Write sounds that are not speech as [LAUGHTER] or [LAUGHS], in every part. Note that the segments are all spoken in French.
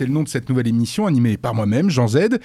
c'est le nom de cette nouvelle émission animée par moi-même, Jean Z.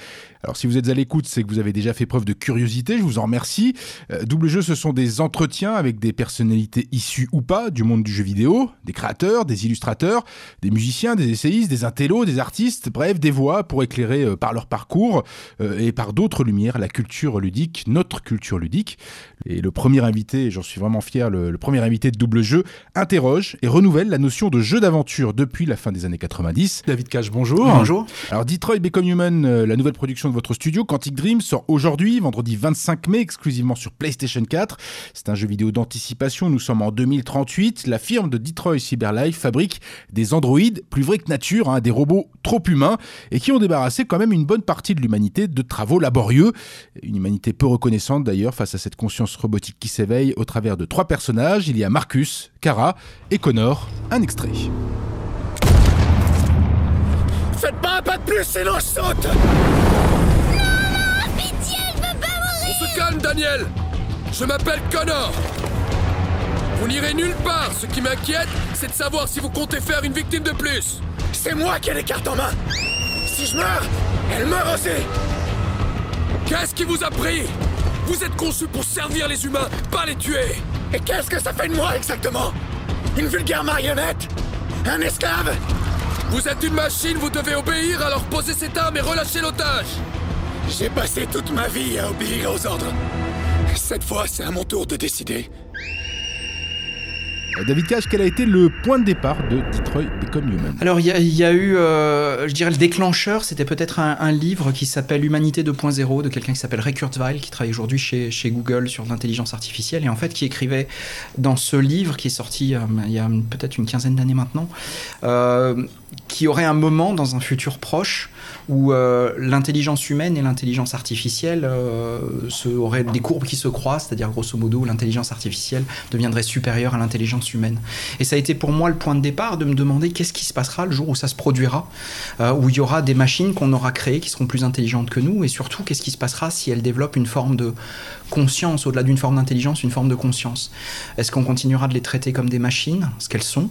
Alors si vous êtes à l'écoute, c'est que vous avez déjà fait preuve de curiosité, je vous en remercie. Euh, Double Jeu, ce sont des entretiens avec des personnalités issues ou pas du monde du jeu vidéo, des créateurs, des illustrateurs, des musiciens, des essayistes, des intellos, des artistes, bref, des voix pour éclairer euh, par leur parcours euh, et par d'autres lumières la culture ludique, notre culture ludique. Et le premier invité, j'en suis vraiment fier, le, le premier invité de Double Jeu interroge et renouvelle la notion de jeu d'aventure depuis la fin des années 90. David Cage, bonjour. Bonjour. Alors Detroit Become Human, euh, la nouvelle production de votre studio, Quantic Dream, sort aujourd'hui, vendredi 25 mai, exclusivement sur PlayStation 4. C'est un jeu vidéo d'anticipation, nous sommes en 2038. La firme de Detroit Cyberlife fabrique des androïdes plus vrais que nature, hein, des robots trop humains, et qui ont débarrassé quand même une bonne partie de l'humanité de travaux laborieux. Une humanité peu reconnaissante d'ailleurs face à cette conscience robotique qui s'éveille au travers de trois personnages. Il y a Marcus, Kara et Connor. Un extrait. Faites pas un pas de plus, sinon je saute. Pitié, je veux pas mourir. On se calme, Daniel. Je m'appelle Connor. Vous n'irez nulle part. Ce qui m'inquiète, c'est de savoir si vous comptez faire une victime de plus. C'est moi qui ai les cartes en main. Si je meurs, elle meurt aussi. Qu'est-ce qui vous a pris? Vous êtes conçu pour servir les humains, pas les tuer. Et qu'est-ce que ça fait de moi exactement? Une vulgaire marionnette? Un esclave? Vous êtes une machine, vous devez obéir, alors posez cette arme et relâchez l'otage J'ai passé toute ma vie à obéir aux ordres. Cette fois, c'est à mon tour de décider. David Cage, quel a été le point de départ de Detroit Become Human? Alors il y, a- eu, euh, je dirais le déclencheur, c'était peut-être un, livre qui s'appelle Humanité 2.0 de quelqu'un qui s'appelle Ray Kurzweil, qui travaille aujourd'hui chez, chez Google sur l'intelligence artificielle, et en fait qui écrivait dans ce livre qui est sorti euh, il y a peut-être une quinzaine d'années maintenant, euh, qui aurait un moment dans un futur proche où euh, l'intelligence humaine et l'intelligence artificielle euh, auraient des courbes qui se croisent, c'est-à-dire grosso modo l'intelligence artificielle deviendrait supérieure à l'intelligence humaine. Et ça a été pour moi le point de départ de me demander qu'est-ce qui se passera le jour où ça se produira, euh, où il y aura des machines qu'on aura créées qui seront plus intelligentes que nous, et surtout qu'est-ce qui se passera si elles développent une forme de conscience, au-delà d'une forme d'intelligence, une forme de conscience? Est-ce qu'on continuera de les traiter comme des machines, ce qu'elles sont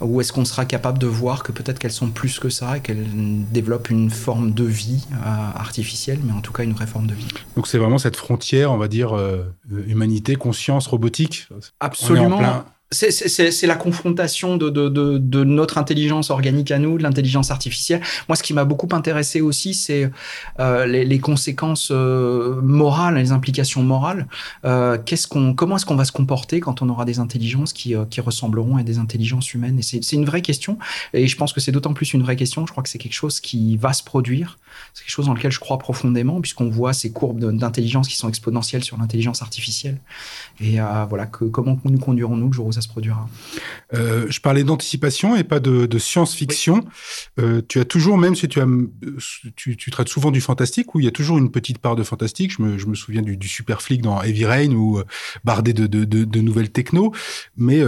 ou est-ce qu'on sera capable de voir que peut-être qu'elles sont plus que ça et qu'elles développent une forme de vie euh, artificielle, mais en tout cas une vraie forme de vie Donc c'est vraiment cette frontière, on va dire, euh, humanité, conscience, robotique. Absolument. C'est- la confrontation de, notre intelligence organique à nous, de l'intelligence artificielle. Moi, ce qui m'a beaucoup intéressé aussi, c'est euh, les, conséquences euh, morales, les implications morales. Euh, comment est-ce qu'on va se comporter quand on aura des intelligences qui, ressembleront à des intelligences humaines? C'est une vraie question. Et je pense que c'est d'autant plus une vraie question. Je crois que c'est quelque chose qui va se produire. C'est quelque chose dans lequel je crois profondément, puisqu'on voit ces courbes d'intelligence qui sont exponentielles sur l'intelligence artificielle. Et voilà, comment nous conduirons-nous le jour où ça produira Euh, je parlais d'anticipation et pas de, science-fiction. Euh, tu as toujours, même si tu, as, tu, traites souvent du fantastique, où il y a toujours une petite part de fantastique. Je me, souviens du, du super flic dans Heavy Rain ou euh, bardé de, nouvelles techno. Mais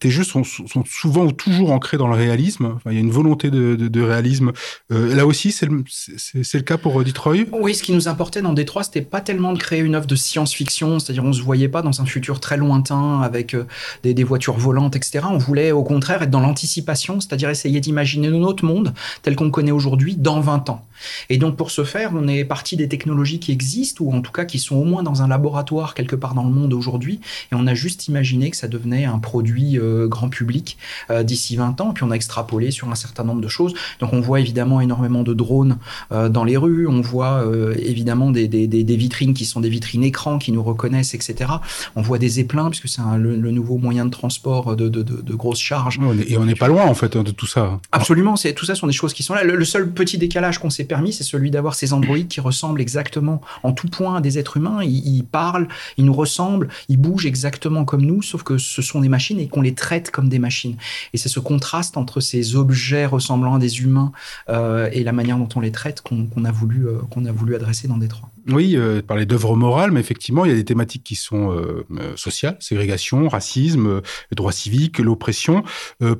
tes jeux sont, souvent ou toujours ancrés dans le réalisme. Il y a une volonté de, réalisme. Là aussi, c'est le, cas pour Detroit? Oui, ce qui nous importait dans Détroit, c'était pas tellement de créer une œuvre de science-fiction, c'est-à-dire on se voyait pas dans un futur très lointain avec des, voitures volantes, etc. On voulait au contraire être dans l'anticipation, c'est-à-dire essayer d'imaginer notre monde tel qu'on connaît aujourd'hui dans 20 ans. Et donc pour ce faire, on est parti des technologies qui existent, ou en tout cas qui sont au moins dans un laboratoire quelque part dans le monde aujourd'hui, et on a juste imaginé que ça devenait un produit euh, grand public euh, d'ici 20 ans, puis on a extrapolé sur un certain nombre de choses. Donc on voit évidemment énormément de drones euh, dans les rues, on voit évidemment des, des, des, des vitrines qui sont des vitrines écrans qui nous reconnaissent, etc. On voit des zeppelins, puisque c'est le, le nouveau moyen de transport de, de, de, de grosses charges. Et on n'est pas loin, en fait, hein, de tout ça. Absolument, tout ça sont des choses qui sont là. Le, le seul petit décalage qu'on s'est c'est celui d'avoir ces androïdes qui ressemblent exactement en tout point à des êtres humains. Ils, parlent, ils nous ressemblent, ils bougent exactement comme nous, sauf que ce sont des machines et qu'on les traite comme des machines. Et c'est ce contraste entre ces objets ressemblant à des humains euh, et la manière dont on les traite qu'on a voulu euh, qu'on a voulu adresser dans Détroit. Oui, euh, parler d'œuvres morales, mais effectivement, il y a des thématiques qui sont euh, sociales, ségrégation, racisme, droits civiques, l'oppression.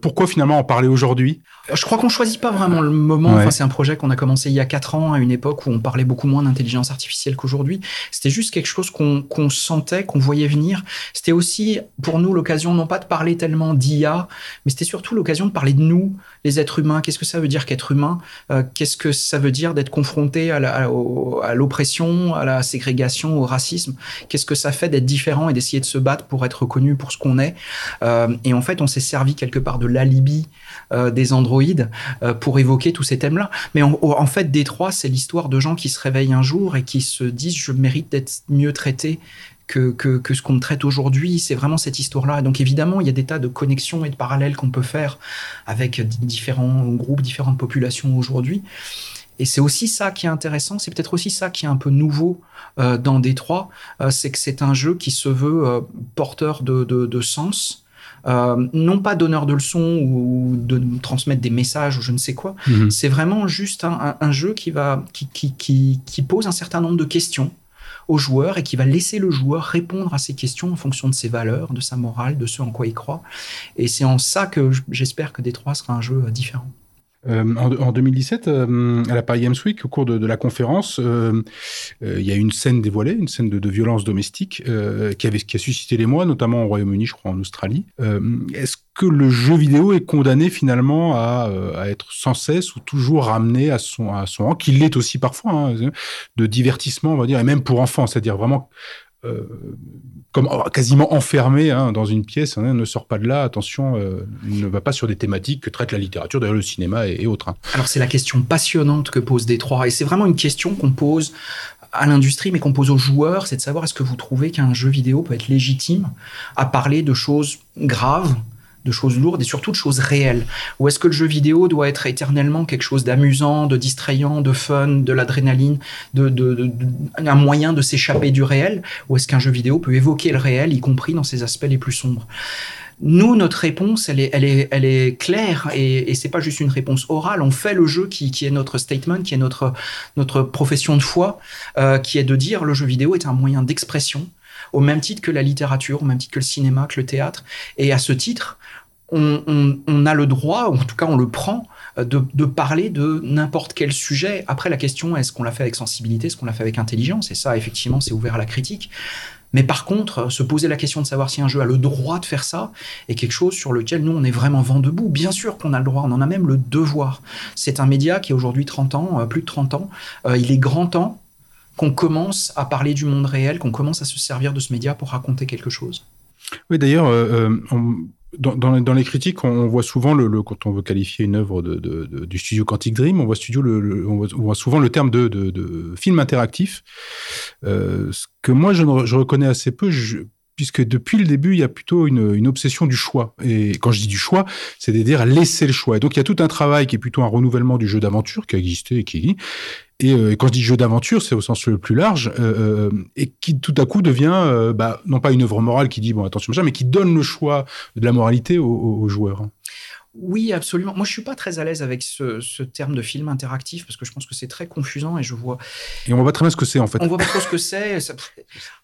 Pourquoi finalement en parler aujourd'hui? Je crois qu'on choisit pas vraiment le moment. Ouais. Enfin, c'est un projet qu'on a commencé il y a quatre ans, à une époque où on parlait beaucoup moins d'intelligence artificielle qu'aujourd'hui. C'était juste quelque chose qu'on sentait, qu'on voyait venir. C'était aussi pour nous l'occasion non pas de parler tellement d'IA, mais c'était surtout l'occasion de parler de nous, les êtres humains. Qu'est-ce que ça veut dire qu'être humain? Euh, Qu'est-ce que ça veut dire d'être confronté à la- à- l'oppression, à la ségrégation, au racisme? Qu'est-ce que ça fait d'être différent et d'essayer de se battre pour être reconnu pour ce qu'on est? Euh, Et en fait, on s'est servi quelque part de l'alibi euh, des androïdes euh, pour évoquer tous ces thèmes-là. Mais en, en fait, Détroit, c'est l'histoire de gens qui se réveillent un jour et qui se disent je mérite d'être mieux traité que, que, que ce qu'on me traite aujourd'hui. C'est vraiment cette histoire-là. Donc évidemment, il y a des tas de connexions et de parallèles qu'on peut faire avec différents groupes, différentes populations aujourd'hui. Et c'est aussi ça qui est intéressant, c'est peut-être aussi ça qui est un peu nouveau euh, dans Détroit, euh, c'est que c'est un jeu qui se veut porteur de sens, euh, non pas donneur de leçons ou de transmettre des messages ou je ne sais quoi, c'est vraiment juste un, un- un jeu qui, va, qui, qui, qui, qui pose un certain nombre de questions au joueur et qui va laisser le joueur répondre à ces questions en fonction de ses valeurs, de sa morale, de ce en quoi il croit. Et c'est en ça que j'espère que Détroit sera un jeu euh, différent. Euh, en, en 2017, euh, à la Paris Games Week, au cours de, la conférence, euh, il y a une scène dévoilée, une scène de, violence domestique qui, avait, qui a suscité l'émoi, notamment au Royaume-Uni, je crois, en Australie. Est-ce que le jeu vidéo est condamné finalement à, être sans cesse ou toujours ramené à son, à rang, qu'il l'est aussi parfois, hein, de divertissement, on va dire, et même pour enfants, c'est-à-dire vraiment comme oh, quasiment enfermé hein, dans une pièce, hein, ne sort pas de là, attention, euh, ne va pas sur des thématiques que traite la littérature, d'ailleurs le cinéma et, et autres. hein. Alors c'est la question passionnante que pose Détroit et c'est vraiment une question qu'on pose à l'industrie mais qu'on pose aux joueurs, c'est de savoir est-ce que vous trouvez qu'un jeu vidéo peut être légitime à parler de choses graves de choses lourdes et surtout de choses réelles. Ou est-ce que le jeu vidéo doit être éternellement quelque chose d'amusant, de distrayant, de fun, de l'adrénaline, de, un moyen de s'échapper du réel? Ou est-ce qu'un jeu vidéo peut évoquer le réel, y compris dans ses aspects les plus sombres? Nous, notre réponse, elle est, claire et, et c'est pas juste une réponse orale. On fait le jeu qui, qui est notre statement, qui est notre, notre profession de foi, euh, qui est de dire le jeu vidéo est un moyen d'expression au même titre que la littérature, au même titre que le cinéma, que le théâtre. Et à ce titre, on, a le droit, ou en tout cas on le prend, euh, de, de parler de n'importe quel sujet. Après, la question, est-ce qu'on l'a fait avec sensibilité, est-ce qu'on l'a fait avec intelligence? Et ça, effectivement, c'est ouvert à la critique. Mais par contre, se poser la question de savoir si un jeu a le droit de faire ça est quelque chose sur lequel nous, on est vraiment vent debout. Bien sûr qu'on a le droit, on en a même le devoir. C'est un média qui a aujourd'hui 30 ans, euh, plus de 30 ans. Euh, il est grand temps qu'on commence à parler du monde réel, qu'on commence à se servir de ce média pour raconter quelque chose. Oui, d'ailleurs, euh, euh, dans, les- critiques, on, voit souvent, le, quand on veut qualifier une œuvre de, de- de- du studio Quantic Dream, on voit, studio souvent le terme de, de- de film interactif, euh, ce que moi je, reconnais assez peu, puisque depuis le début, il y a plutôt une, obsession du choix. Et quand je dis du choix, c'est-à-dire laisser le choix. Et donc il y a tout un travail qui est plutôt un renouvellement du jeu d'aventure qui a existé et qui et, euh, et quand je dis jeu d'aventure, c'est au sens le plus large, euh, euh, et qui tout à coup devient, bah, non pas une œuvre morale qui dit bon attention mais qui donne le choix de la moralité aux joueurs. Oui, absolument. Moi, je suis pas très à l'aise avec ce, ce terme de film interactif parce que je pense que c'est très confusant et je vois Et on voit pas très bien ce que c'est en fait. On voit pas trop ce que c'est. Ça-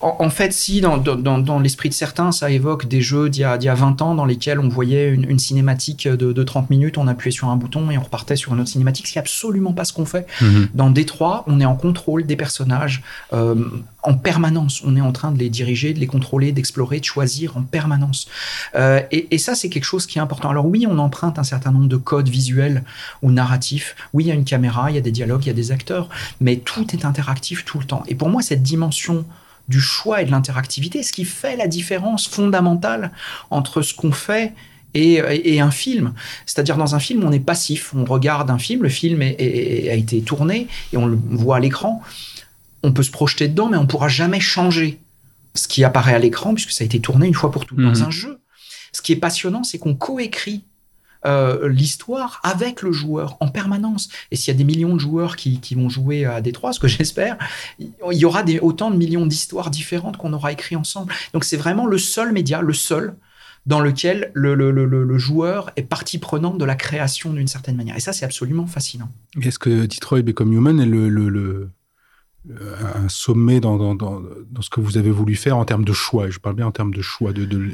En, en fait, si, dans, dans, dans l'esprit de certains, ça évoque des jeux d'il y, a- d'il y a 20 ans dans lesquels on voyait une, une cinématique de, de 30 minutes, on appuyait sur un bouton et on repartait sur une autre cinématique, ce qui est absolument pas ce qu'on fait. Mhm. Dans Détroit, on est en contrôle des personnages euh, en permanence. On est en train de les diriger, de les contrôler, d'explorer, de choisir en permanence. Euh, et, et ça, c'est quelque chose qui est important. Alors oui, on emprunte un certain nombre de codes visuels ou narratifs. Oui, il y a une caméra, il y a des dialogues, il y a des acteurs, mais tout est interactif tout le temps. Et pour moi, cette dimension du choix et de l'interactivité, ce qui fait la différence fondamentale entre ce qu'on fait et, un film. C'est-à-dire dans un film, on est passif, on regarde un film, le film est- est- a été tourné et on le voit à l'écran. On peut se projeter dedans, mais on ne pourra jamais changer ce qui apparaît à l'écran puisque ça a été tourné une fois pour toutes dans Mhm. un jeu. Ce qui est passionnant, c'est qu'on coécrit euh, l'histoire avec le joueur en permanence. Et s'il y a des millions de joueurs qui, qui vont jouer à Détroit, ce que [LAUGHS] j'espère, il y aura des, autant de millions d'histoires différentes qu'on aura écrit ensemble. Donc c'est vraiment le seul média, le seul, dans lequel le, le- le- joueur est partie prenante de la création d'une certaine manière. Et ça, c'est absolument fascinant. Est-ce que Detroit Become Human est le, un sommet dans, dans, dans, dans, ce que vous avez voulu faire en termes de choix? Je parle bien en termes de choix. De, de...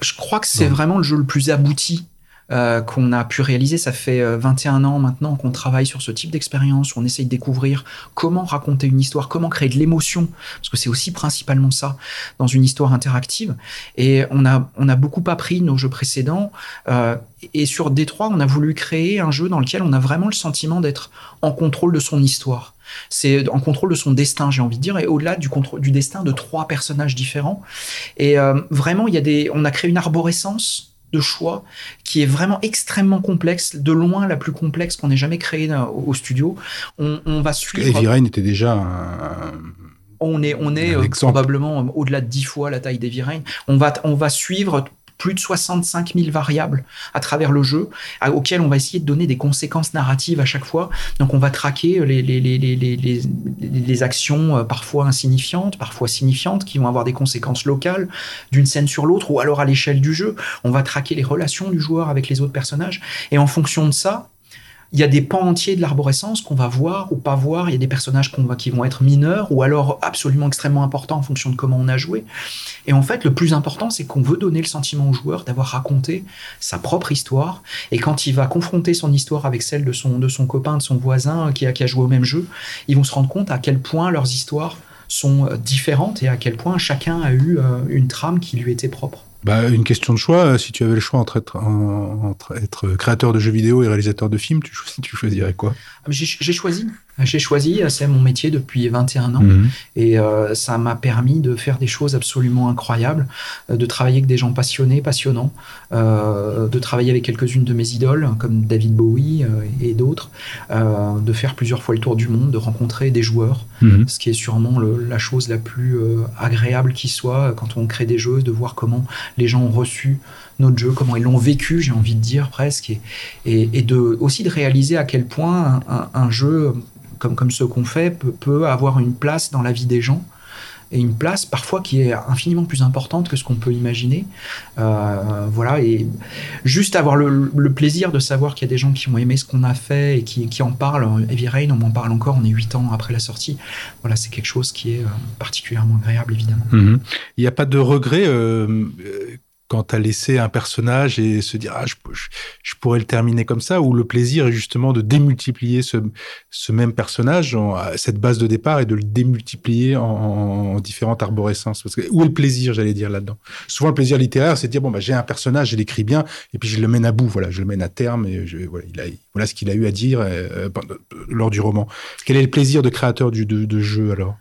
Je crois que c'est vraiment le jeu le plus abouti euh, qu'on a pu réaliser. Ça fait 21 euh, ans maintenant qu'on travaille sur ce type d'expérience, on essaye de découvrir comment raconter une histoire, comment créer de l'émotion, parce que c'est aussi principalement ça dans une histoire interactive. Et on a, on a beaucoup appris nos jeux précédents. Euh, et sur Détroit, on a voulu créer un jeu dans lequel on a vraiment le sentiment d'être en contrôle de son histoire. C'est en contrôle de son destin, j'ai envie de dire, et au-delà du du destin de trois personnages différents. Et euh, vraiment, il y a des, on a créé une arborescence de choix qui est vraiment extrêmement complexe, de loin la plus complexe qu'on ait jamais créée au, studio. On, va suivre. Rain était déjà un. On est, on est euh, probablement au-delà de dix fois la taille Rain. On va, on va suivre plus de 65 000 variables à travers le jeu, auxquelles on va essayer de donner des conséquences narratives à chaque fois. Donc on va traquer les, les, les actions euh, parfois insignifiantes, parfois signifiantes, qui vont avoir des conséquences locales d'une scène sur l'autre, ou alors à l'échelle du jeu. On va traquer les relations du joueur avec les autres personnages. Et en fonction de ça, il y a des pans entiers de l'arborescence qu'on va voir ou pas voir. Il y a des personnages va, qui vont être mineurs ou alors absolument extrêmement importants en fonction de comment on a joué. Et en fait, le plus important, c'est qu'on veut donner le sentiment au joueur d'avoir raconté sa propre histoire. Et quand il va confronter son histoire avec celle de son, de son copain, de son voisin qui a, qui a joué au même jeu, ils vont se rendre compte à quel point leurs histoires sont euh, différentes et à quel point chacun a eu euh, une trame qui lui était propre. Bah, une question de choix. Euh, si tu avais le choix entre être, entre être créateur de jeux vidéo et réalisateur de films, tu, tu choisirais quoi? J'ai choisi. J'ai choisi, c'est mon métier depuis 21 ans. Mhm. Et euh, ça m'a permis de faire des choses absolument incroyables, euh, de travailler avec des gens passionnés, passionnants, de travailler avec quelques-unes de mes idoles, comme David Bowie et d'autres, de faire plusieurs fois le tour du monde, de rencontrer des joueurs, mhm. ce qui est sûrement la chose la plus agréable qui soit quand on crée des jeux, de voir comment les gens ont reçu notre jeu, comment ils l'ont vécu, j'ai envie de dire presque, et, et, de, aussi de réaliser à quel point un, jeu comme, comme ce qu'on fait peut, avoir une place dans la vie des gens et une place parfois qui est infiniment plus importante que ce qu'on peut imaginer. Euh, voilà, et juste avoir le, plaisir de savoir qu'il y a des gens qui ont aimé ce qu'on a fait et qui, qui en parlent. Heavy Rain, on m'en parle encore, on est huit ans après la sortie. Voilà, c'est quelque chose qui est euh, particulièrement agréable, évidemment. Mhm. Il n'y a pas de regret euh, quand as laissé un personnage et se dire ah je, je, pourrais le terminer comme ça ou le plaisir est justement de démultiplier ce, ce même personnage en, cette base de départ et de le démultiplier en, en différentes arborescences. Parce que où est le plaisir j'allais dire là-dedans? Souvent le plaisir littéraire c'est de dire bon bah j'ai un personnage je l'écris bien et puis je le mène à bout voilà je le mène à terme et je, voilà il a voilà ce qu'il a eu à dire euh, lors du roman. Quel est le plaisir de créateur du de, de jeu alors?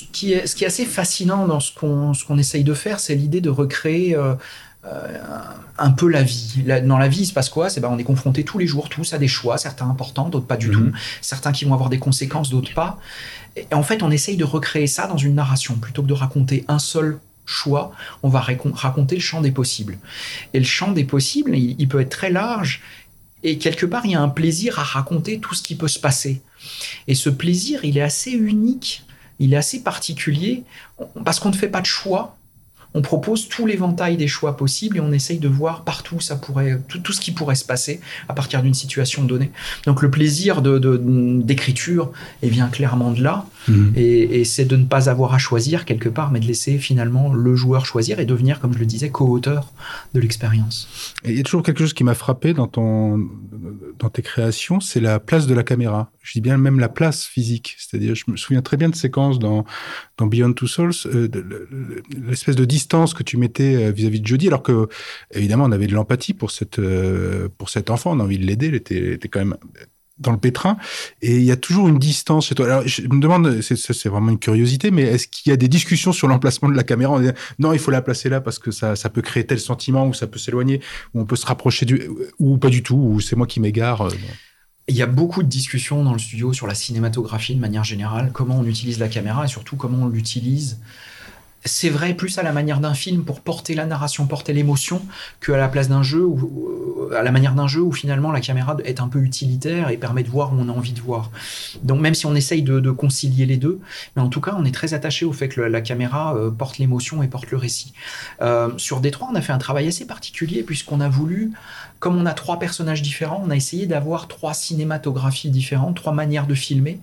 Ce qui est, ce qui est assez fascinant dans ce qu'on qu'on essaye de faire, c'est l'idée de recréer euh, euh, un peu la vie. dans la vie, il se passe quoi? C'est ben, on est confronté tous les jours, tous à des choix, certains importants, d'autres pas du mhm. tout, certains qui vont avoir des conséquences, d'autres pas. Et en fait, on essaye de recréer ça dans une narration plutôt que de raconter un seul choix, on va raconter le champ des possibles. Et le champ des possibles, il peut être très large. Et quelque part, il y a un plaisir à raconter tout ce qui peut se passer. Et ce plaisir, il est assez unique il est assez particulier parce qu'on ne fait pas de choix. On propose tout l'éventail des choix possibles et on essaye de voir partout ça pourrait, tout, ce qui pourrait se passer à partir d'une situation donnée. Donc le plaisir d'écriture de, vient clairement de là. Mhm. Et, c'est de ne pas avoir à choisir quelque part, mais de laisser finalement le joueur choisir et devenir, comme je le disais, co-auteur de l'expérience. Et il y a toujours quelque chose qui m'a frappé dans, ton, dans tes créations, c'est la place de la caméra. Je dis bien même la place physique. C'est-à-dire, je me souviens très bien de séquences dans, dans Beyond Two Souls, euh, l'espèce de distance que tu mettais euh, vis-à-vis de Jodie, alors que, évidemment, on avait de l'empathie pour, cette, euh, pour cet enfant, on a envie de l'aider, était, était quand même dans le pétrin et il y a toujours une distance chez toi. Alors je me demande, c'est vraiment une curiosité, mais est-ce qu'il y a des discussions sur l'emplacement de la caméra Non, il faut la placer là parce que ça, ça peut créer tel sentiment ou ça peut s'éloigner ou on peut se rapprocher du ou pas du tout ou c'est moi qui m'égare. Euh, il y a beaucoup de discussions dans le studio sur la cinématographie de manière générale, comment on utilise la caméra et surtout comment on l'utilise c'est vrai plus à la manière d'un film pour porter la narration, porter l'émotion, qu'à la place d'un jeu, ou à la manière d'un jeu où finalement la caméra est un peu utilitaire et permet de voir où on a envie de voir. Donc même si on essaye de, concilier les deux, mais en tout cas on est très attaché au fait que la, caméra euh, porte l'émotion et porte le récit. Euh, sur Détroit, on a fait un travail assez particulier puisqu'on a voulu comme on a trois personnages différents, on a essayé d'avoir trois cinématographies différentes, trois manières de filmer,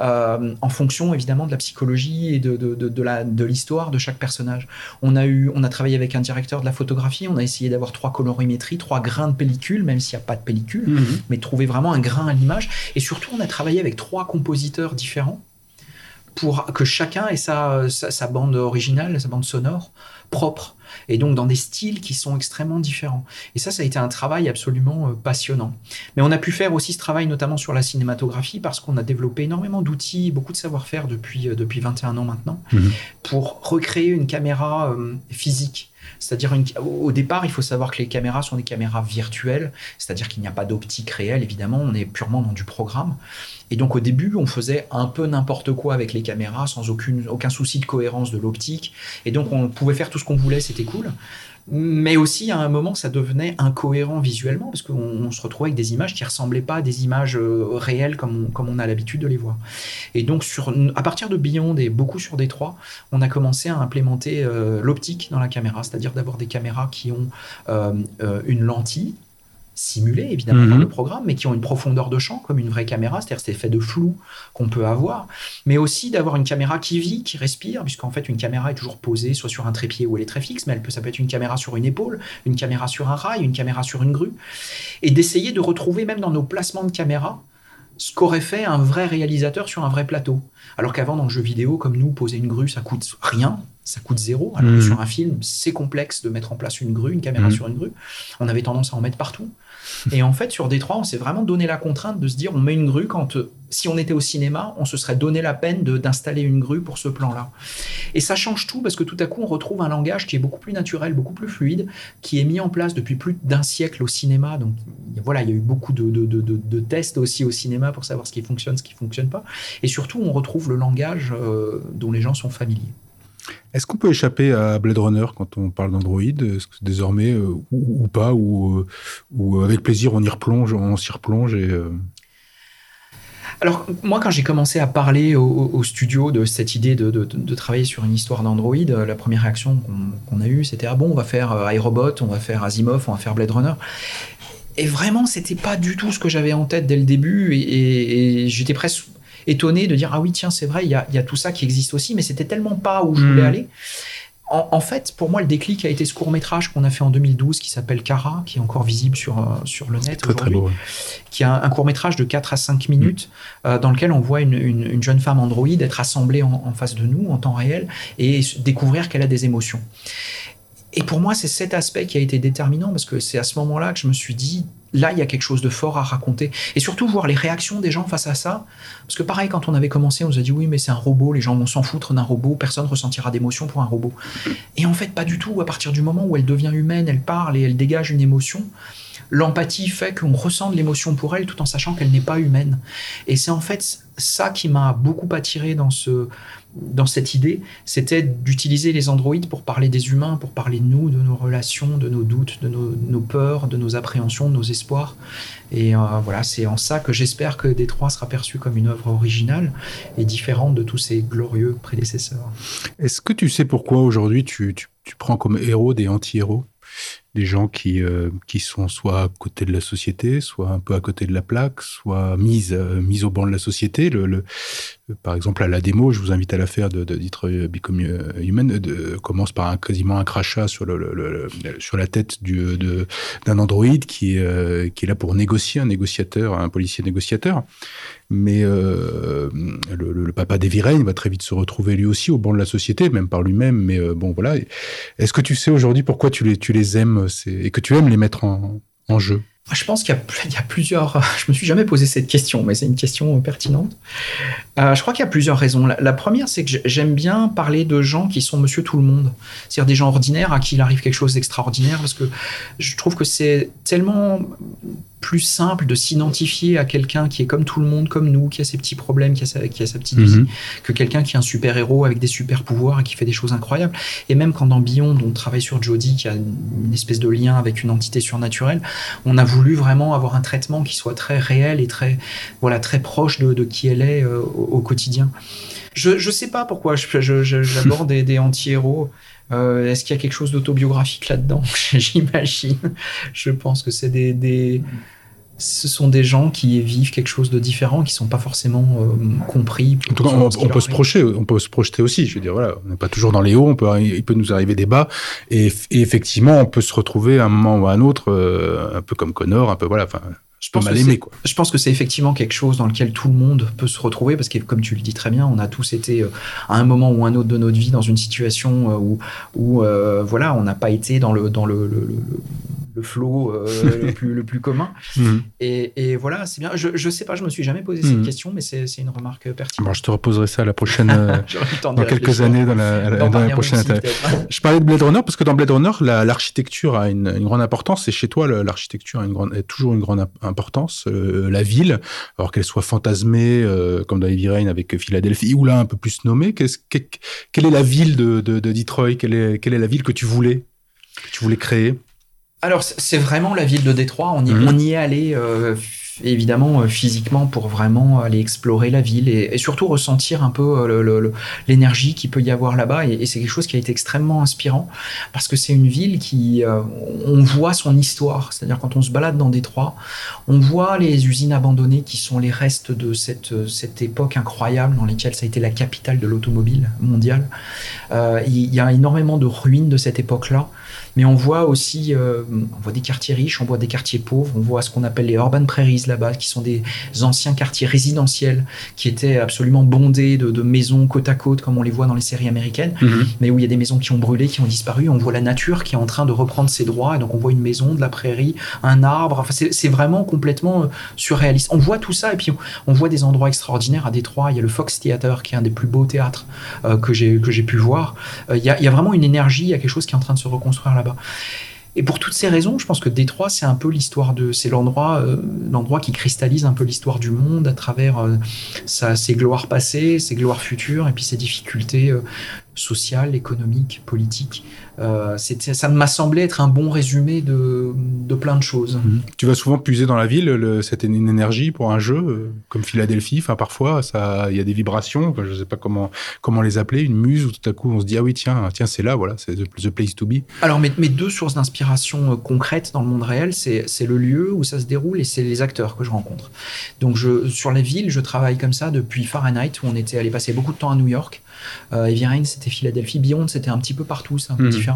euh, en fonction évidemment de la psychologie et de, de, de, la, de l'histoire de chaque personnage. On a, eu, on a travaillé avec un directeur de la photographie, on a essayé d'avoir trois colorimétries, trois grains de pellicule, même s'il n'y a pas de pellicule, mhm. mais trouver vraiment un grain à l'image. Et surtout, on a travaillé avec trois compositeurs différents pour que chacun ait sa, sa, bande originale, sa bande sonore propre, et donc dans des styles qui sont extrêmement différents. Et ça, ça a été un travail absolument euh, passionnant. Mais on a pu faire aussi ce travail notamment sur la cinématographie parce qu'on a développé énormément d'outils, beaucoup de savoir-faire depuis, euh, depuis 21 ans maintenant, mhm. pour recréer une caméra euh, physique c'est-à-dire, au départ, il faut savoir que les caméras sont des caméras virtuelles, c'est-à-dire qu'il n'y a pas d'optique réelle, évidemment, on est purement dans du programme. Et donc, au début, on faisait un peu n'importe quoi avec les caméras, sans aucun souci de cohérence de l'optique. Et donc, on pouvait faire tout ce qu'on voulait, c'était cool mais aussi à un moment ça devenait incohérent visuellement parce qu'on se retrouvait avec des images qui ressemblaient pas à des images euh, réelles comme on, a l'habitude de les voir. Et donc sur, à partir de Beyond et beaucoup sur Détroit, on a commencé à implémenter euh, l'optique dans la caméra, c'est-à-dire d'avoir des caméras qui ont euh, une lentille simulés évidemment dans mhm. le programme, mais qui ont une profondeur de champ comme une vraie caméra, c'est-à-dire cet effet de flou qu'on peut avoir, mais aussi d'avoir une caméra qui vit, qui respire, puisqu'en fait une caméra est toujours posée soit sur un trépied où elle est très fixe, mais elle peut, ça peut être une caméra sur une épaule, une caméra sur un rail, une caméra sur une grue, et d'essayer de retrouver même dans nos placements de caméra ce qu'aurait fait un vrai réalisateur sur un vrai plateau. Alors qu'avant, dans le jeu vidéo, comme nous, poser une grue, ça coûte rien, ça coûte zéro. Alors que mhm. sur un film, c'est complexe de mettre en place une grue, une caméra mhm. sur une grue. On avait tendance à en mettre partout. [LAUGHS] Et en fait, sur Détroit, on s'est vraiment donné la contrainte de se dire on met une grue quand, euh, si on était au cinéma, on se serait donné la peine d'installer une grue pour ce plan-là. Et ça change tout parce que tout à coup, on retrouve un langage qui est beaucoup plus naturel, beaucoup plus fluide, qui est mis en place depuis plus d'un siècle au cinéma. Donc voilà, il y a eu beaucoup de, de, tests aussi au cinéma pour savoir ce qui fonctionne, ce qui fonctionne pas. Et surtout, on retrouve le langage euh, dont les gens sont familiers. Est-ce qu'on peut échapper à Blade Runner quand on parle d'Android? Désormais, euh, ou, pas, ou, euh, ou, avec plaisir on y replonge, on s'y replonge et. Euh, Alors, moi, quand j'ai commencé à parler au, studio de cette idée de, travailler sur une histoire d'Android, la première réaction qu'on a eue, c'était Ah bon, on va faire iRobot, on va faire Asimov, on va faire Blade Runner. Et vraiment, c'était pas du tout ce que j'avais en tête dès le début, et j'étais presque étonné de dire ah oui tiens c'est vrai il y a, tout ça qui existe aussi mais c'était tellement pas où je voulais hmm. aller en, fait, pour moi, le déclic a été ce court métrage qu'on a fait en 2012 qui s'appelle Cara, qui est encore visible sur, euh, sur le net aujourd'hui, qui est un, court métrage de 4 à 5 minutes hmm. euh, dans lequel on voit une, jeune femme androïde être assemblée en, en, face de nous en temps réel et découvrir qu'elle a des émotions. Et pour moi, c'est cet aspect qui a été déterminant parce que c'est à ce moment-là que je me suis dit, là, il y a quelque chose de fort à raconter. Et surtout, voir les réactions des gens face à ça. Parce que pareil, quand on avait commencé, on nous a dit, oui, mais c'est un robot, les gens vont s'en foutre d'un robot, personne ne ressentira d'émotion pour un robot. Et en fait, pas du tout. À partir du moment où elle devient humaine, elle parle et elle dégage une émotion, l'empathie fait qu'on ressent de l'émotion pour elle tout en sachant qu'elle n'est pas humaine. Et c'est en fait ça qui m'a beaucoup attiré dans ce, dans cette idée, c'était d'utiliser les androïdes pour parler des humains, pour parler de nous, de nos relations, de nos doutes, de nos, peurs, de nos appréhensions, de nos espoirs. Et euh, voilà, c'est en ça que j'espère que Détroit sera perçu comme une œuvre originale et différente de tous ses glorieux prédécesseurs. Est-ce que tu sais pourquoi aujourd'hui tu, tu, prends comme héros des anti-héros? Des gens qui, euh, qui sont soit à côté de la société, soit un peu à côté de la plaque, soit mis, euh, au banc de la société. Par exemple, à la démo, je vous invite à la faire de, de Detroit Become Human, de, commence par un, quasiment un crachat sur, le, sur la tête d'un androïde qui, euh, qui est là pour négocier, un négociateur, un policier négociateur. Mais euh, le, papa d'Eviren va très vite se retrouver lui aussi au banc de la société, même par lui-même. Mais euh, bon, voilà. Est-ce que tu sais aujourd'hui pourquoi tu les, tu les aimes et que tu aimes les mettre en, en jeu? Je pense qu'il y, a plusieurs. [LAUGHS] Je me suis jamais posé cette question, mais c'est une question pertinente. Euh, je crois qu'il y a plusieurs raisons. La, première, c'est que j'aime bien parler de gens qui sont Monsieur Tout le Monde, c'est-à-dire des gens ordinaires à qui il arrive quelque chose d'extraordinaire, parce que je trouve que c'est tellement plus simple de s'identifier à quelqu'un qui est comme tout le monde, comme nous, qui a ses petits problèmes, qui a sa, qui a sa petite vie, mhm. que quelqu'un qui est un super-héros avec des super-pouvoirs et qui fait des choses incroyables. Et même quand dans Beyond, on travaille sur Jodie, qui a une espèce de lien avec une entité surnaturelle, on a voulu vraiment avoir un traitement qui soit très réel et très, voilà, très proche de, qui elle est au, quotidien. Je ne sais pas pourquoi j'aborde [LAUGHS] des, des anti-héros. Est-ce qu'il y a quelque chose d'autobiographique là-dedans [LAUGHS] J'imagine. Je pense que c'est des, ce sont des gens qui vivent quelque chose de différent, qui sont pas forcément euh, compris. En tout cas, on, peut se projeter, on peut se projeter aussi. Je veux dire, voilà, on n'est pas toujours dans les hauts, on peut, il peut nous arriver des bas, et, effectivement, on peut se retrouver à un moment ou à un autre, euh, un peu comme Connor, un peu voilà. Enfin, je pense, quoi. je pense que c'est effectivement quelque chose dans lequel tout le monde peut se retrouver parce que, comme tu le dis très bien, on a tous été euh, à un moment ou un autre de notre vie dans une situation où, où voilà, on n'a pas été dans le, dans le le flow euh, [LAUGHS] le, plus, le plus commun. Mhm. Et, voilà, c'est bien. Je, je sais pas, je me suis jamais posé cette mhm. question, mais c'est une remarque pertinente. Bon, je te reposerai ça à la prochaine, euh, [LAUGHS] dans quelques années, dans la, dans la prochaine. je parlais de Blade Runner parce que dans Blade Runner, l'architecture a une, une, grande importance. Et chez toi, l'architecture a une grande, toujours une grande importance. Euh, la ville, alors qu'elle soit fantasmée, comme dans Heavy Rain avec Philadelphie, ou là un peu plus nommée, quelle est la ville de, de, de Detroit? Quelle est, quelle est la ville que tu voulais, que tu voulais créer? Alors, c'est vraiment la ville de Détroit. On y, mhm. on y est allé, euh, évidemment, euh, physiquement, pour vraiment aller explorer la ville et, surtout ressentir un peu euh, l'énergie qu'il peut y avoir là-bas. Et, c'est quelque chose qui a été extrêmement inspirant parce que c'est une ville qui. on voit son histoire. C'est-à-dire, quand on se balade dans Détroit, on voit les usines abandonnées qui sont les restes de cette, cette époque incroyable dans laquelle ça a été la capitale de l'automobile mondiale. il y a énormément de ruines de cette époque-là mais on voit aussi euh, on voit des quartiers riches, on voit des quartiers pauvres, on voit ce qu'on appelle les urban prairies là-bas, qui sont des anciens quartiers résidentiels qui étaient absolument bondés de, maisons côte à côte, comme on les voit dans les séries américaines, mhm. mais où il y a des maisons qui ont brûlé, qui ont disparu. On voit la nature qui est en train de reprendre ses droits, et donc on voit une maison, de la prairie, un arbre. Enfin, c'est vraiment complètement euh, surréaliste. On voit tout ça, et puis on, voit des endroits extraordinaires à Détroit. Il y a le Fox Theater, qui est un des plus beaux théâtres euh, que j'ai pu voir. il, y a, il y a vraiment une énergie, il y a quelque chose qui est en train de se reconstruire Et pour toutes ces raisons, je pense que Détroit, c'est un peu l'histoire de, c'est l'endroit, euh, l'endroit qui cristallise un peu l'histoire du monde à travers euh, ses gloires passées, ses gloires futures, et puis ses difficultés euh, sociales, économiques, politiques. Euh, ça m'a semblé être un bon résumé de, plein de choses. Mhm. Tu vas souvent puiser dans la ville cette une énergie pour un jeu euh, comme Philadelphie. Enfin, parfois, il y a des vibrations. je ne sais pas comment comment les appeler, une muse où tout à coup on se dit ah oui tiens tiens c'est là voilà c'est the, place to be. Alors mes, mes deux sources d'inspiration euh, concrètes dans le monde réel, c'est le lieu où ça se déroule et c'est les acteurs que je rencontre. Donc je sur les villes, je travaille comme ça depuis Fahrenheit où on était allé passer beaucoup de temps à New York. Euh, Heavy Rain, c'était Philadelphie. Beyond, c'était un petit peu partout, c'est un peu mhm. différent.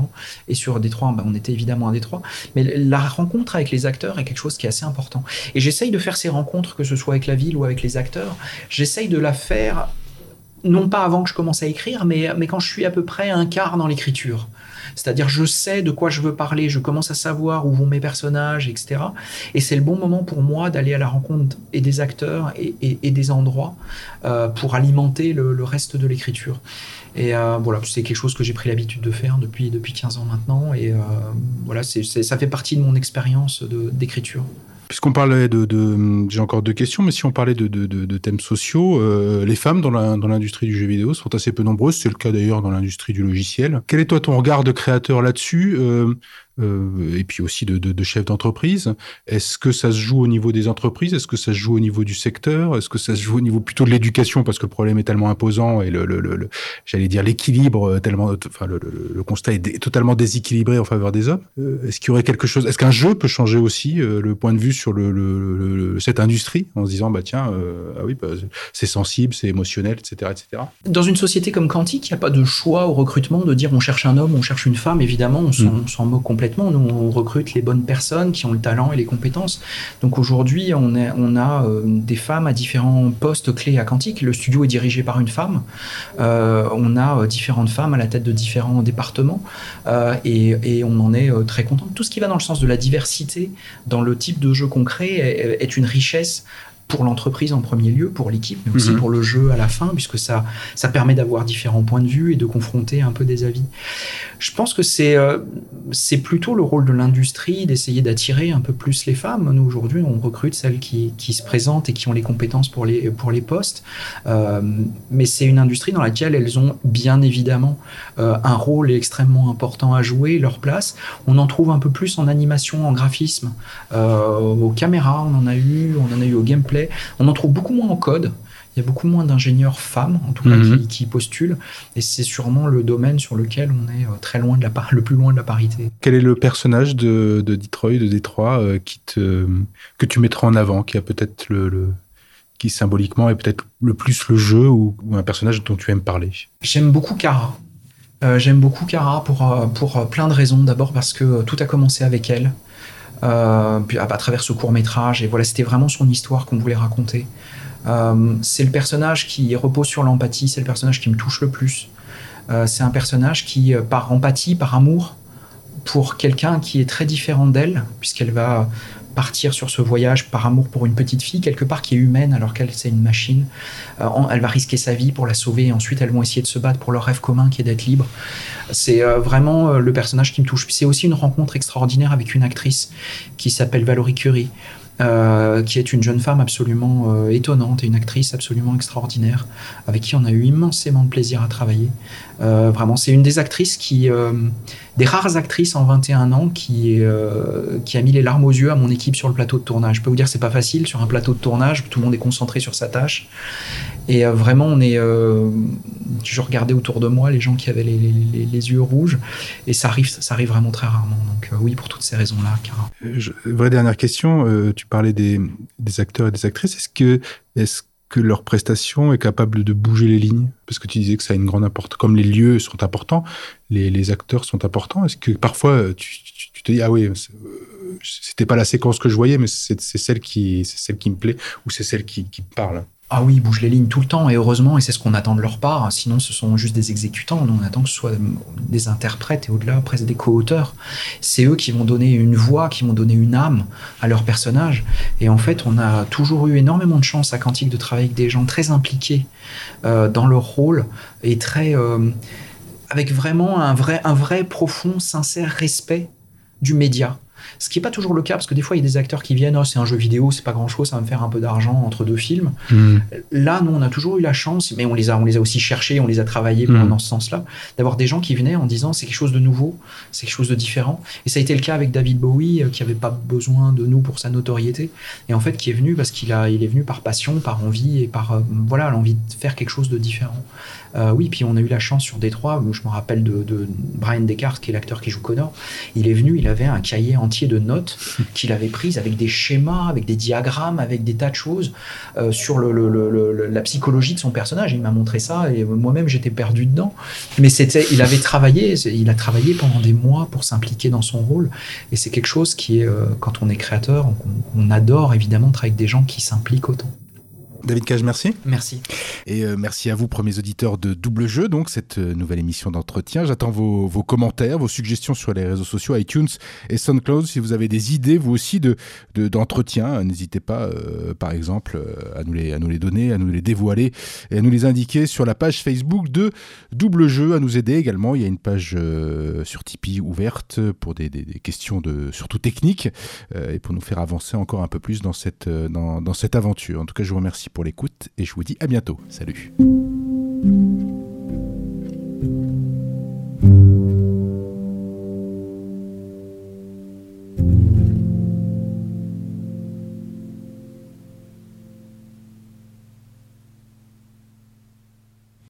Et sur Détroit, bah, on était évidemment à Détroit. Mais la rencontre avec les acteurs est quelque chose qui est assez important. Et j'essaye de faire ces rencontres, que ce soit avec la ville ou avec les acteurs, j'essaye de la faire non pas avant que je commence à écrire, mais, mais quand je suis à peu près un quart dans l'écriture. C'est-à-dire, je sais de quoi je veux parler, je commence à savoir où vont mes personnages, etc. Et c'est le bon moment pour moi d'aller à la rencontre et des acteurs et, des endroits euh, pour alimenter le, reste de l'écriture. Et euh, voilà, c'est quelque chose que j'ai pris l'habitude de faire depuis, depuis 15 ans maintenant. Et euh, voilà, ça fait partie de mon expérience d'écriture. Puisqu'on parlait de, j'ai encore deux questions, mais si on parlait de, thèmes sociaux, euh, les femmes dans l'industrie du jeu vidéo sont assez peu nombreuses. C'est le cas d'ailleurs dans l'industrie du logiciel. Quel est toi ton regard de créateur là-dessus? Euh, euh, et puis aussi de, de, de chef d'entreprise. Est-ce que ça se joue au niveau des entreprises? Est-ce que ça se joue au niveau du secteur? Est-ce que ça se joue au niveau plutôt de l'éducation? Parce que le problème est tellement imposant et le, le, le, j'allais dire l'équilibre tellement, enfin le, constat est totalement déséquilibré en faveur des hommes. Euh, est-ce qu'il y aurait quelque chose Est-ce qu'un jeu peut changer aussi euh, le point de vue sur le, cette industrie en se disant bah tiens ah oui bah, c'est sensible, c'est émotionnel, etc., etc. Dans une société comme Quantique, il n'y a pas de choix au recrutement de dire on cherche un homme, on cherche une femme. Évidemment, on s'en, mm. moque complètement nous, on recrute les bonnes personnes qui ont le talent et les compétences. Donc aujourd'hui, on, a euh, des femmes à différents postes clés à Quantique. Le studio est dirigé par une femme. Euh, on a euh, différentes femmes à la tête de différents départements. et, on en est très content. Tout ce qui va dans le sens de la diversité dans le type de jeu qu'on crée est, est une richesse pour l'entreprise en premier lieu, pour l'équipe, mais aussi Mhm. pour le jeu à la fin, puisque ça, ça permet d'avoir différents points de vue et de confronter un peu des avis. Je pense que c'est euh, c'est plutôt le rôle de l'industrie d'essayer d'attirer un peu plus les femmes. Nous, aujourd'hui, on recrute celles qui, qui se présentent et qui ont les compétences pour les, pour les postes. Euh, mais c'est une industrie dans laquelle elles ont bien évidemment euh, un rôle extrêmement important à jouer, leur place. On en trouve un peu plus en animation, en graphisme, aux caméras, on en a eu, on en a eu au gameplay. On en trouve beaucoup moins en code. Il y a beaucoup moins d'ingénieurs femmes, en tout cas, Mhm. qui, qui postulent. Et c'est sûrement le domaine sur lequel on est euh, très loin de la le plus loin de la parité. Quel est le personnage de, de Detroit, de Détroit, euh, qui te, que tu mettras en avant, qui a peut-être le, le- qui symboliquement est peut-être le plus le jeu ou, ou un personnage dont tu aimes parler? J'aime beaucoup Kara. Euh, J'aime beaucoup Kara pour, pour plein de raisons. D'abord parce que tout a commencé avec elle, puis à, à travers ce court métrage. Et voilà, c'était vraiment son histoire qu'on voulait raconter. Euh, c'est le personnage qui repose sur l'empathie, c'est le personnage qui me touche le plus. Euh, c'est un personnage qui, euh, par empathie, par amour, pour quelqu'un qui est très différent d'elle, puisqu'elle va partir sur ce voyage par amour pour une petite fille, quelque part qui est humaine alors qu'elle c'est une machine. Euh, elle va risquer sa vie pour la sauver et ensuite elles vont essayer de se battre pour leur rêve commun qui est d'être libre. C'est euh, vraiment euh, le personnage qui me touche. C'est aussi une rencontre extraordinaire avec une actrice qui s'appelle Valerie Curie. qui est une jeune femme absolument étonnante et une actrice absolument extraordinaire, avec qui on a eu immensément de plaisir à travailler. Euh, vraiment, c'est une des actrices qui, euh, des rares actrices en 21 ans qui, euh, qui a mis les larmes aux yeux à mon équipe sur le plateau de tournage. Je peux vous dire, c'est pas facile sur un plateau de tournage, tout le monde est concentré sur sa tâche. Et euh, vraiment, on est. je regardais autour de moi les gens qui avaient les, les- yeux rouges, et ça arrive, ça arrive vraiment très rarement. Donc, oui, pour toutes ces raisons-là, je- Vraie dernière question, tu parlais des, des acteurs et des actrices. Est-ce que, est que leur prestation est capable de bouger les lignes? Parce que tu disais que ça a une grande importance. Comme les lieux sont importants, les, acteurs sont importants. Est-ce que parfois tu, te dis ah oui, euh, c'était pas la séquence que je voyais, mais c'est c'est celle qui c'est celle qui me plaît ou c'est celle qui, qui me parle? Ah oui, ils bougent les lignes tout le temps, et heureusement, et c'est ce qu'on attend de leur part. Sinon, ce sont juste des exécutants. On attend que ce soit des interprètes, et au-delà, presque des co-auteurs. C'est eux qui vont donner une voix, qui vont donner une âme à leur personnage. Et en fait, on a toujours eu énormément de chance à Quantique de travailler avec des gens très impliqués euh, dans leur rôle, et très... euh, avec vraiment un vrai, un vrai profond, sincère respect du média. Ce qui n'est pas toujours le cas, parce que des fois, il y a des acteurs qui viennent, oh, c'est un jeu vidéo, c'est pas grand-chose, ça va me faire un peu d'argent entre deux films. Là, nous, on a toujours eu la chance, mais on les a, on les a aussi cherchés, on les a travaillés Mhm. dans ce sens-là, d'avoir des gens qui venaient en disant c'est quelque chose de nouveau, c'est quelque chose de différent. Et ça a été le cas avec David Bowie, euh, qui avait pas besoin de nous pour sa notoriété, et en fait qui est venu parce qu'il a, il est venu par passion, par envie et par euh, voilà l'envie de faire quelque chose de différent. Euh, oui, puis on a eu la chance sur Détroit. Je me rappelle de, de Brian Descartes, qui est l'acteur qui joue Connor. Il est venu, il avait un cahier entier de notes [LAUGHS] qu'il avait prises avec des schémas, avec des diagrammes, avec des tas de choses euh, sur le, le- le- le- la psychologie de son personnage. Il m'a montré ça et moi-même j'étais perdu dedans. Mais c'était, il avait travaillé, il a travaillé pendant des mois pour s'impliquer dans son rôle. Et c'est quelque chose qui est, euh, quand on est créateur, on, on adore évidemment travailler avec des gens qui s'impliquent autant. David Cage, merci. Merci. Et euh, merci à vous, premiers auditeurs de Double Jeu, donc cette euh, nouvelle émission d'entretien. J'attends vos, vos commentaires, vos suggestions sur les réseaux sociaux, iTunes et SoundCloud. Si vous avez des idées, vous aussi, de de- d'entretien, euh, n'hésitez pas, euh, par exemple, euh, à nous, les, à nous les donner, à nous les dévoiler et à nous les indiquer sur la page Facebook de Double Jeu, à nous aider également. Il y a une page euh, sur Tipeee ouverte pour des, des- des questions de, surtout techniques euh, et pour nous faire avancer encore un peu plus dans cette, dans, dans cette aventure. En tout cas, je vous remercie pour l'écoute et je vous dis à bientôt. Salut.